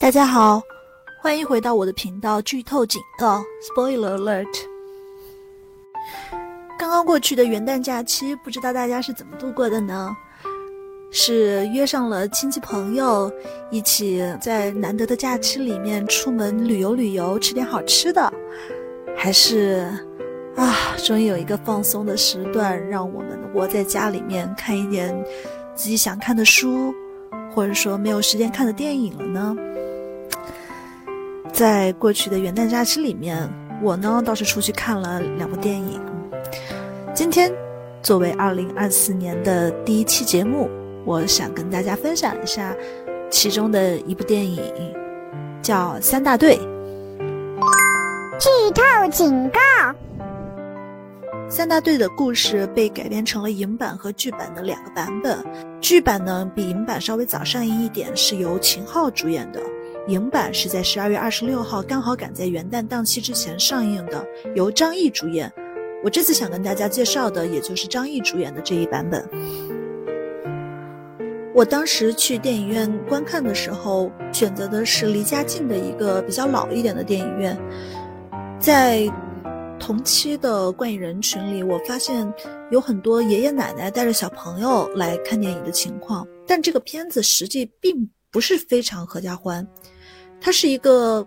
大家好，欢迎回到我的频道。剧透警告，Spoiler Alert！刚刚过去的元旦假期，不知道大家是怎么度过的呢？是约上了亲戚朋友，一起在难得的假期里面出门旅游旅游，吃点好吃的，还是啊，终于有一个放松的时段，让我们窝在家里面看一点自己想看的书，或者说没有时间看的电影了呢？在过去的元旦假期里面，我呢倒是出去看了两部电影。今天作为二零二四年的第一期节目，我想跟大家分享一下其中的一部电影，叫《三大队》。剧透警告：三大队的故事被改编成了影版和剧版的两个版本。剧版呢比影版稍微早上映一点，是由秦昊主演的。影版是在十二月二十六号，刚好赶在元旦档期之前上映的，由张译主演。我这次想跟大家介绍的，也就是张译主演的这一版本。我当时去电影院观看的时候，选择的是离家近的一个比较老一点的电影院。在同期的观影人群里，我发现有很多爷爷奶奶带着小朋友来看电影的情况，但这个片子实际并不是非常合家欢。它是一个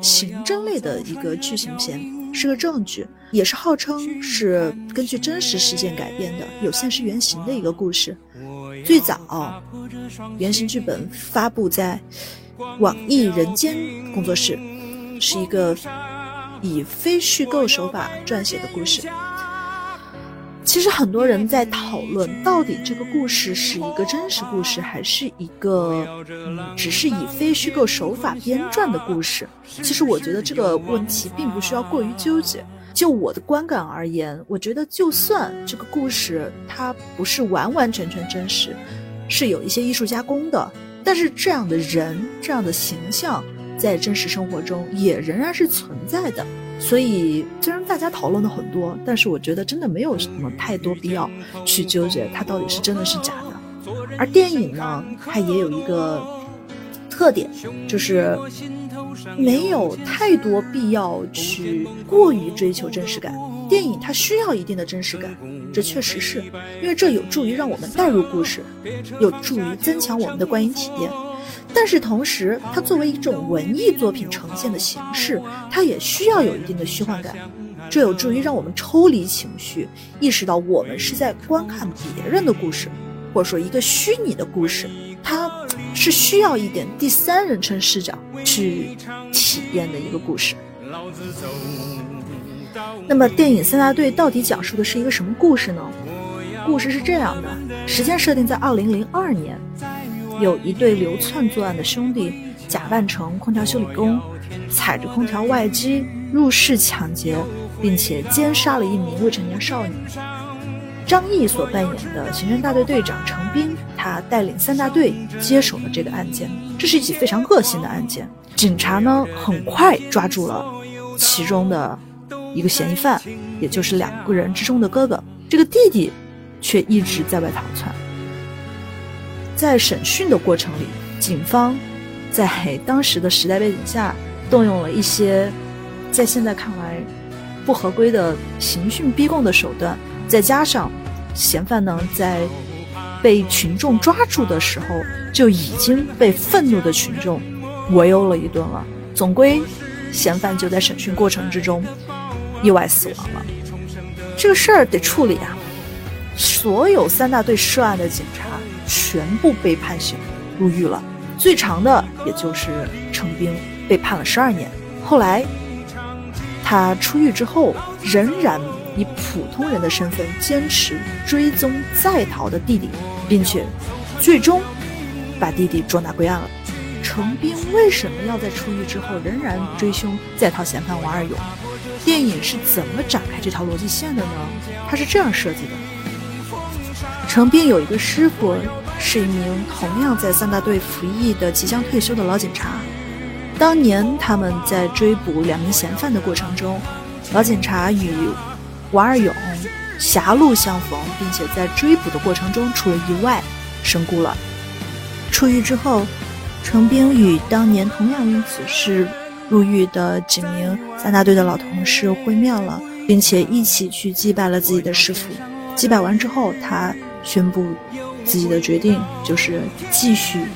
刑侦类的一个剧情片，是个正剧，也是号称是根据真实事件改编的，有现实原型的一个故事。最早原型剧本发布在网易人间工作室，是一个以非虚构手法撰写的故事。其实很多人在讨论，到底这个故事是一个真实故事，还是一个嗯，只是以非虚构手法编撰的故事？其实我觉得这个问题并不需要过于纠结。就我的观感而言，我觉得就算这个故事它不是完完全全真实，是有一些艺术加工的，但是这样的人、这样的形象，在真实生活中也仍然是存在的。所以，虽然大家讨论的很多，但是我觉得真的没有什么太多必要去纠结它到底是真的是假的。而电影呢，它也有一个特点，就是没有太多必要去过于追求真实感。电影它需要一定的真实感，这确实是因为这有助于让我们带入故事，有助于增强我们的观影体验。但是同时，它作为一种文艺作品呈现的形式，它也需要有一定的虚幻感，这有助于让我们抽离情绪，意识到我们是在观看别人的故事，或者说一个虚拟的故事，它是需要一点第三人称视角去体验的一个故事。那么，电影《三大队》到底讲述的是一个什么故事呢？故事是这样的，时间设定在二零零二年。有一对流窜作案的兄弟，假扮成空调修理工，踩着空调外机入室抢劫，并且奸杀了一名未成年少女。张译所扮演的刑侦大队队长程兵，他带领三大队接手了这个案件。这是一起非常恶性的案件。警察呢，很快抓住了其中的一个嫌疑犯，也就是两个人之中的哥哥。这个弟弟却一直在外逃窜。在审讯的过程里，警方在当时的时代背景下，动用了一些在现在看来不合规的刑讯逼供的手段，再加上嫌犯呢在被群众抓住的时候就已经被愤怒的群众围殴了一顿了，总归嫌犯就在审讯过程之中意外死亡了。这个事儿得处理啊！所有三大队涉案的警察。全部被判刑入狱了，最长的也就是程兵被判了十二年。后来他出狱之后，仍然以普通人的身份坚持追踪在逃的弟弟，并且最终把弟弟捉拿归案了。程兵为什么要在出狱之后仍然追凶在逃嫌犯王二勇？电影是怎么展开这条逻辑线的呢？它是这样设计的：程兵有一个师傅。是一名同样在三大队服役的即将退休的老警察。当年他们在追捕两名嫌犯的过程中，老警察与王二勇狭路相逢，并且在追捕的过程中出了意外，身故了。出狱之后，程兵与当年同样因此事入狱的几名三大队的老同事会面了，并且一起去祭拜了自己的师傅。祭拜完之后，他宣布自己的决定就是继续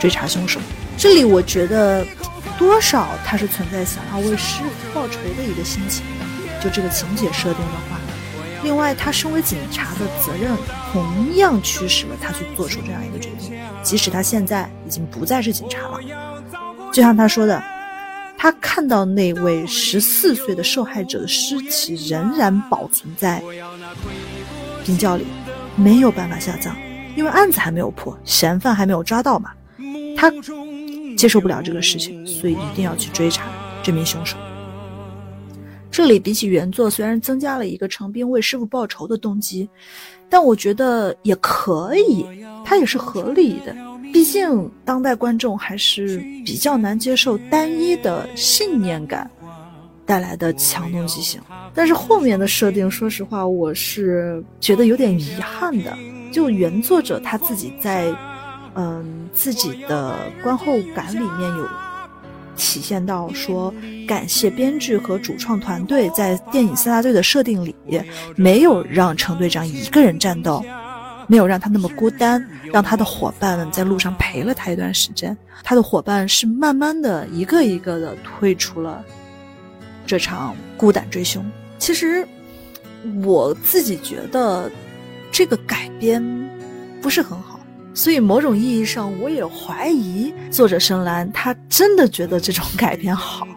追查凶手。这里我觉得多少他是存在想要为师傅报仇的一个心情，就这个情节设定的话。另外，他身为警察的责任同样驱使了他去做出这样一个决定，即使他现在已经不再是警察了。就像他说的，他看到那位十四岁的受害者的尸体仍然保存在冰窖里，没有办法下葬，因为案子还没有破，嫌犯还没有抓到嘛。他接受不了这个事情，所以一定要去追查这名凶手。这里比起原作，虽然增加了一个程兵为师傅报仇的动机，但我觉得也可以，它也是合理的。毕竟当代观众还是比较难接受单一的信念感带来的强动机性。但是后面的设定，说实话，我是觉得有点遗憾的。就原作者他自己在，嗯，自己的观后感里面有。体现到说，感谢编剧和主创团队在电影三大队的设定里，没有让程队长一个人战斗，没有让他那么孤单，让他的伙伴们在路上陪了他一段时间。他的伙伴是慢慢的一个一个的退出了这场孤胆追凶。其实我自己觉得这个改编不是很好。所以，某种意义上，我也怀疑作者深蓝他真的觉得这种改编好。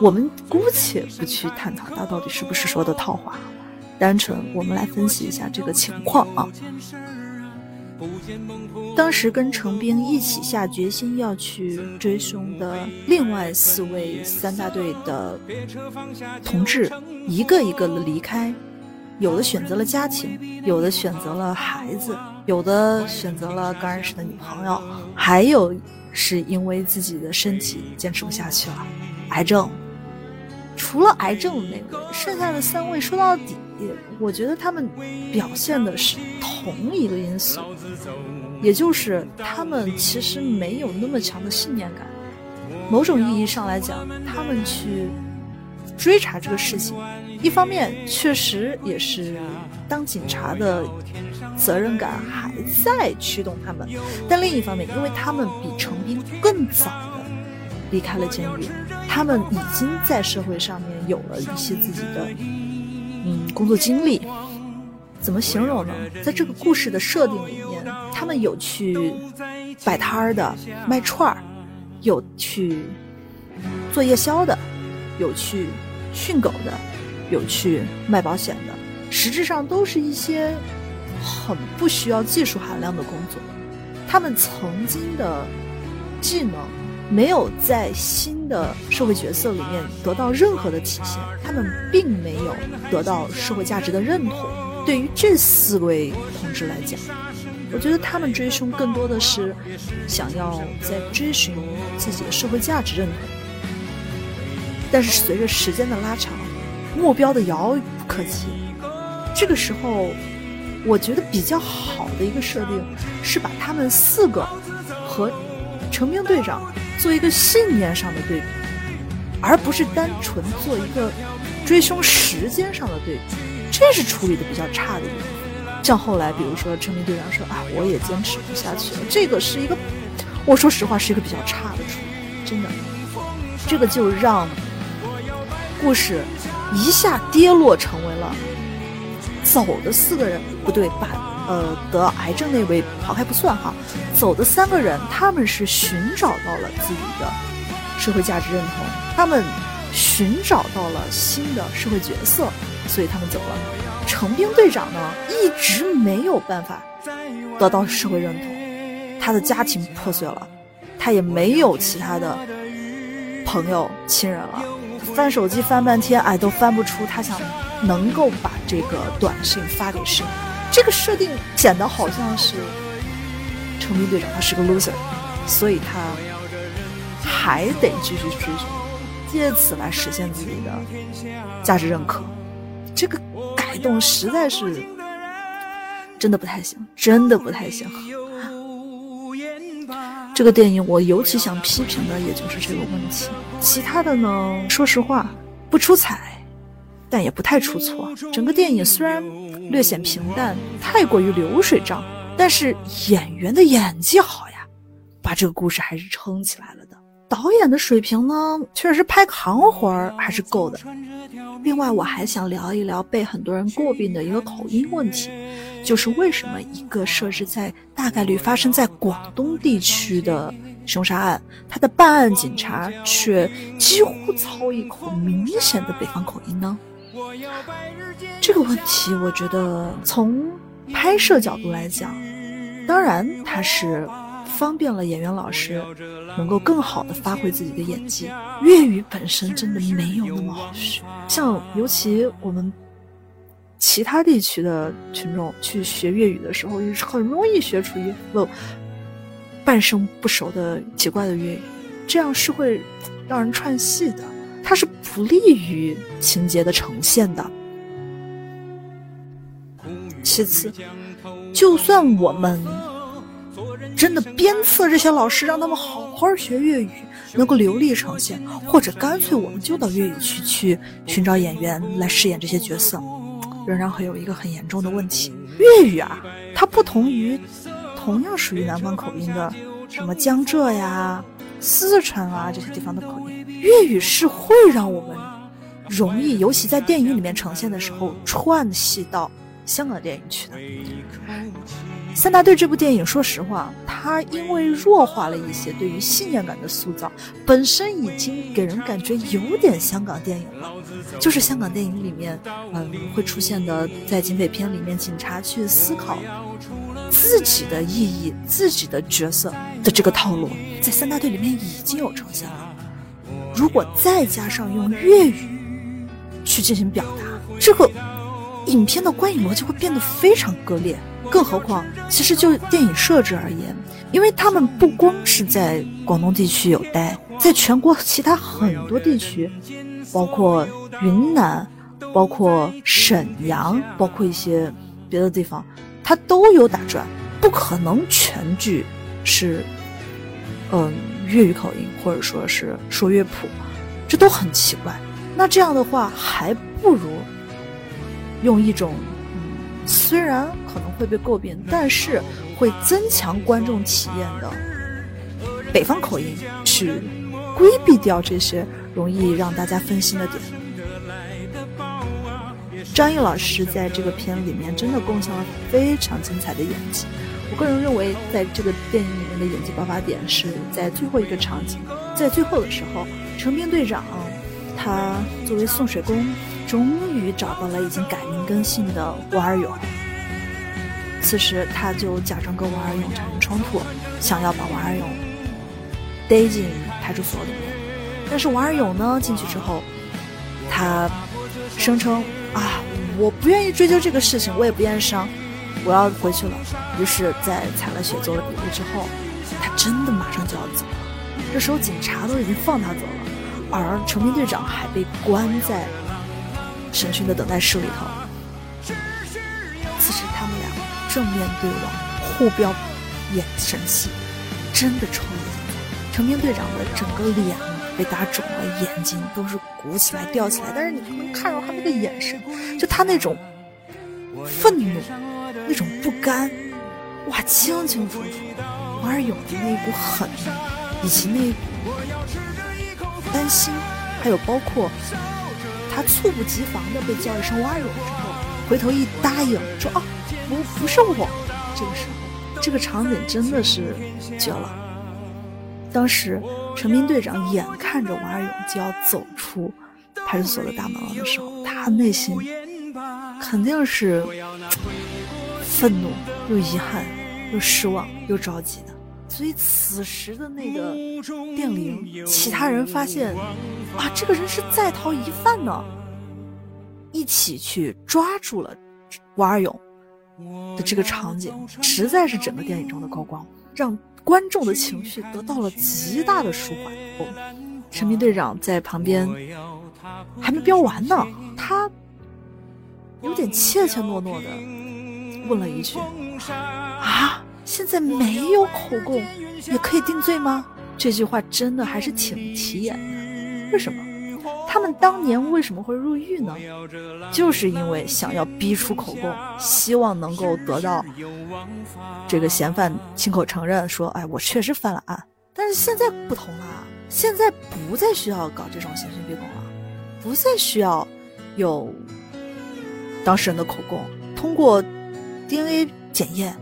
我们姑且不去探讨他到底是不是说的套话，单纯我们来分析一下这个情况啊。当时跟程兵一起下决心要去追凶的另外四位三大队的同志，一个一个的离开。有的选择了家庭，有的选择了孩子，有的选择了刚认识的女朋友，还有是因为自己的身体坚持不下去了，癌症。除了癌症的那个，剩下的三位说到底，也我觉得他们表现的是同一个因素，也就是他们其实没有那么强的信念感。某种意义上来讲，他们去追查这个事情。一方面确实也是当警察的责任感还在驱动他们，但另一方面，因为他们比程斌更早的离开了监狱，他们已经在社会上面有了一些自己的嗯工作经历。怎么形容呢？在这个故事的设定里面，他们有去摆摊儿的卖串儿，有去做夜宵的，有去训狗的。有去卖保险的，实质上都是一些很不需要技术含量的工作。他们曾经的技能没有在新的社会角色里面得到任何的体现，他们并没有得到社会价值的认同。对于这四位同志来讲，我觉得他们追凶更多的是想要在追寻自己的社会价值认同。但是随着时间的拉长，目标的遥不可及，这个时候，我觉得比较好的一个设定是把他们四个和成兵队长做一个信念上的对比，而不是单纯做一个追凶时间上的对比，这是处理的比较差的一部分。像后来，比如说成兵队长说：“啊，我也坚持不下去了。”这个是一个，我说实话是一个比较差的处理，真的，这个就让故事。一下跌落成为了走的四个人不对，把呃得癌症那位抛开不算哈，走的三个人他们是寻找到了自己的社会价值认同，他们寻找到了新的社会角色，所以他们走了。成兵队长呢一直没有办法得到社会认同，他的家庭破碎了，他也没有其他的朋友亲人了。翻手机翻半天，哎，都翻不出他想能够把这个短信发给谁。这个设定显得好像是成兵队长他是个 loser，所以他还得继续追求，借此来实现自己的价值认可。这个改动实在是真的不太行，真的不太行。这个电影我尤其想批评的也就是这个问题。其他的呢，说实话不出彩，但也不太出错。整个电影虽然略显平淡，太过于流水账，但是演员的演技好呀，把这个故事还是撑起来了的。导演的水平呢，确实拍行活儿还是够的。另外，我还想聊一聊被很多人诟病的一个口音问题，就是为什么一个设置在大概率发生在广东地区的凶杀案，他的办案警察却几乎操一口明显的北方口音呢？这个问题，我觉得从拍摄角度来讲，当然它是。方便了演员老师能够更好的发挥自己的演技。粤语本身真的没有那么好学，像尤其我们其他地区的群众去学粤语的时候，也是很容易学出一副半生不熟的奇怪的粤语，这样是会让人串戏的，它是不利于情节的呈现的。其次，就算我们。真的鞭策这些老师，让他们好好学粤语，能够流利呈现，或者干脆我们就到粤语区去寻找演员来饰演这些角色，仍然会有一个很严重的问题：粤语啊，它不同于同样属于南方口音的什么江浙呀、四川啊这些地方的口音，粤语是会让我们容易，尤其在电影里面呈现的时候，串戏到香港电影去的。三大队这部电影，说实话，它因为弱化了一些对于信念感的塑造，本身已经给人感觉有点香港电影了。就是香港电影里面，嗯，会出现的，在警匪片里面，警察去思考自己的意义、自己的角色的这个套路，在三大队里面已经有呈现了。如果再加上用粤语去进行表达，这个影片的观影逻辑会变得非常割裂。更何况，其实就电影设置而言，因为他们不光是在广东地区有待，在全国其他很多地区，包括云南，包括沈阳，包括一些别的地方，他都有打转，不可能全剧是，嗯，粤语口音或者说是说乐谱，这都很奇怪。那这样的话，还不如用一种。嗯虽然可能会被诟病，但是会增强观众体验的北方口音，去规避掉这些容易让大家分心的点。张译老师在这个片里面真的贡献了非常精彩的演技。我个人认为，在这个电影里面的演技爆发点是在最后一个场景，在最后的时候，成兵队长他作为送水工。终于找到了已经改名更姓的王二勇。此时，他就假装跟王二勇产生冲突，想要把王二勇逮进派出所里面。但是王二勇呢，进去之后，他声称啊，我不愿意追究这个事情，我也不愿意伤，我要回去了。于是，在采了血、做了笔录之后，他真的马上就要走了。这时候，警察都已经放他走了，而成名队长还被关在。审讯的等待室里头，此时他们俩正面对望，互飙眼神戏，真的超级精彩。成兵队长的整个脸被打肿了，眼睛都是鼓起来、吊起来，但是你能看到他那个眼神，就他那种愤怒、那种不甘，哇，清清楚楚。王二勇的那一股狠，以及那一股担心，还有包括。他猝不及防的被叫一声“蛙勇”之后，回头一答应说：“啊，不，不是我。”这个时候，这个场景真的是绝了。当时，陈斌队长眼看着王二勇就要走出派出所的大门了的时候，他内心肯定是愤怒、又遗憾、又失望、又着急的。所以此时的那个电铃，其他人发现，啊，这个人是在逃疑犯呢，一起去抓住了王二勇的这个场景，实在是整个电影中的高光，让观众的情绪得到了极大的舒缓。陈明队长在旁边还没飙完呢，他有点怯怯懦懦的问了一句：“啊？”现在没有口供，也可以定罪吗？这句话真的还是挺起眼的。为什么？他们当年为什么会入狱呢？就是因为想要逼出口供，希望能够得到这个嫌犯亲口承认说：“哎，我确实犯了案。”但是现在不同了，现在不再需要搞这种刑讯逼供了，不再需要有当事人的口供，通过 DNA 检验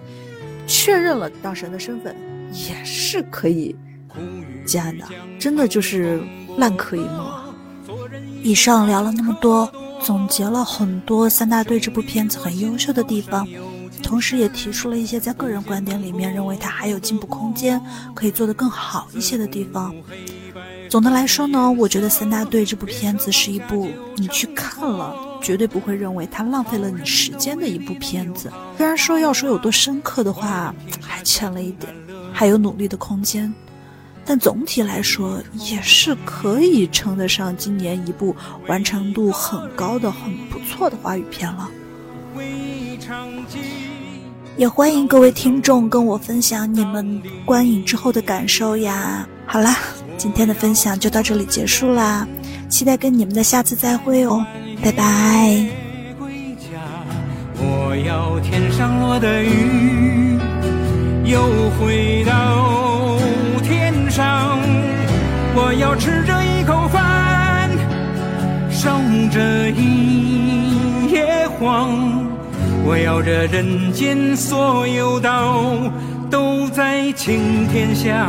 确认了当事人的身份，也是可以结案的。真的就是烂柯一幕。以上聊了那么多，总结了很多《三大队》这部片子很优秀的地方，同时也提出了一些在个人观点里面认为它还有进步空间，可以做得更好一些的地方。总的来说呢，我觉得《三大队》这部片子是一部你去看了绝对不会认为它浪费了你时间的一部片子。虽然说要说有多深刻的话，还欠了一点，还有努力的空间。但总体来说，也是可以称得上今年一部完成度很高的、很不错的华语片了。也欢迎各位听众跟我分享你们观影之后的感受呀。好啦，今天的分享就到这里结束啦，期待跟你们的下次再会哦，拜拜。我要天上落的雨，又回到。我要吃这一口饭，守这一夜荒。我要这人间所有道都在青天下。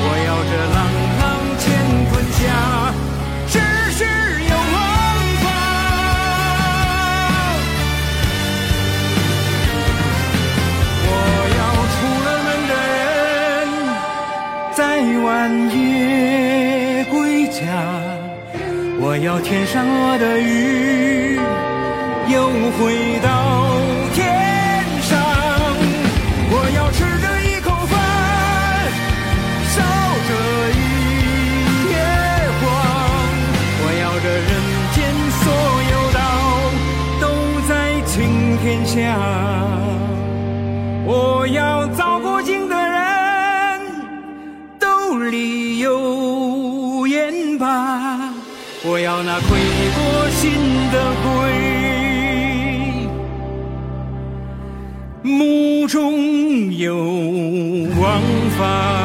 我要这朗朗乾坤下，世世有王法。我要出了门的人，在晚夜。我要天上落的雨，又回我那悔过心的鬼，目中有王法。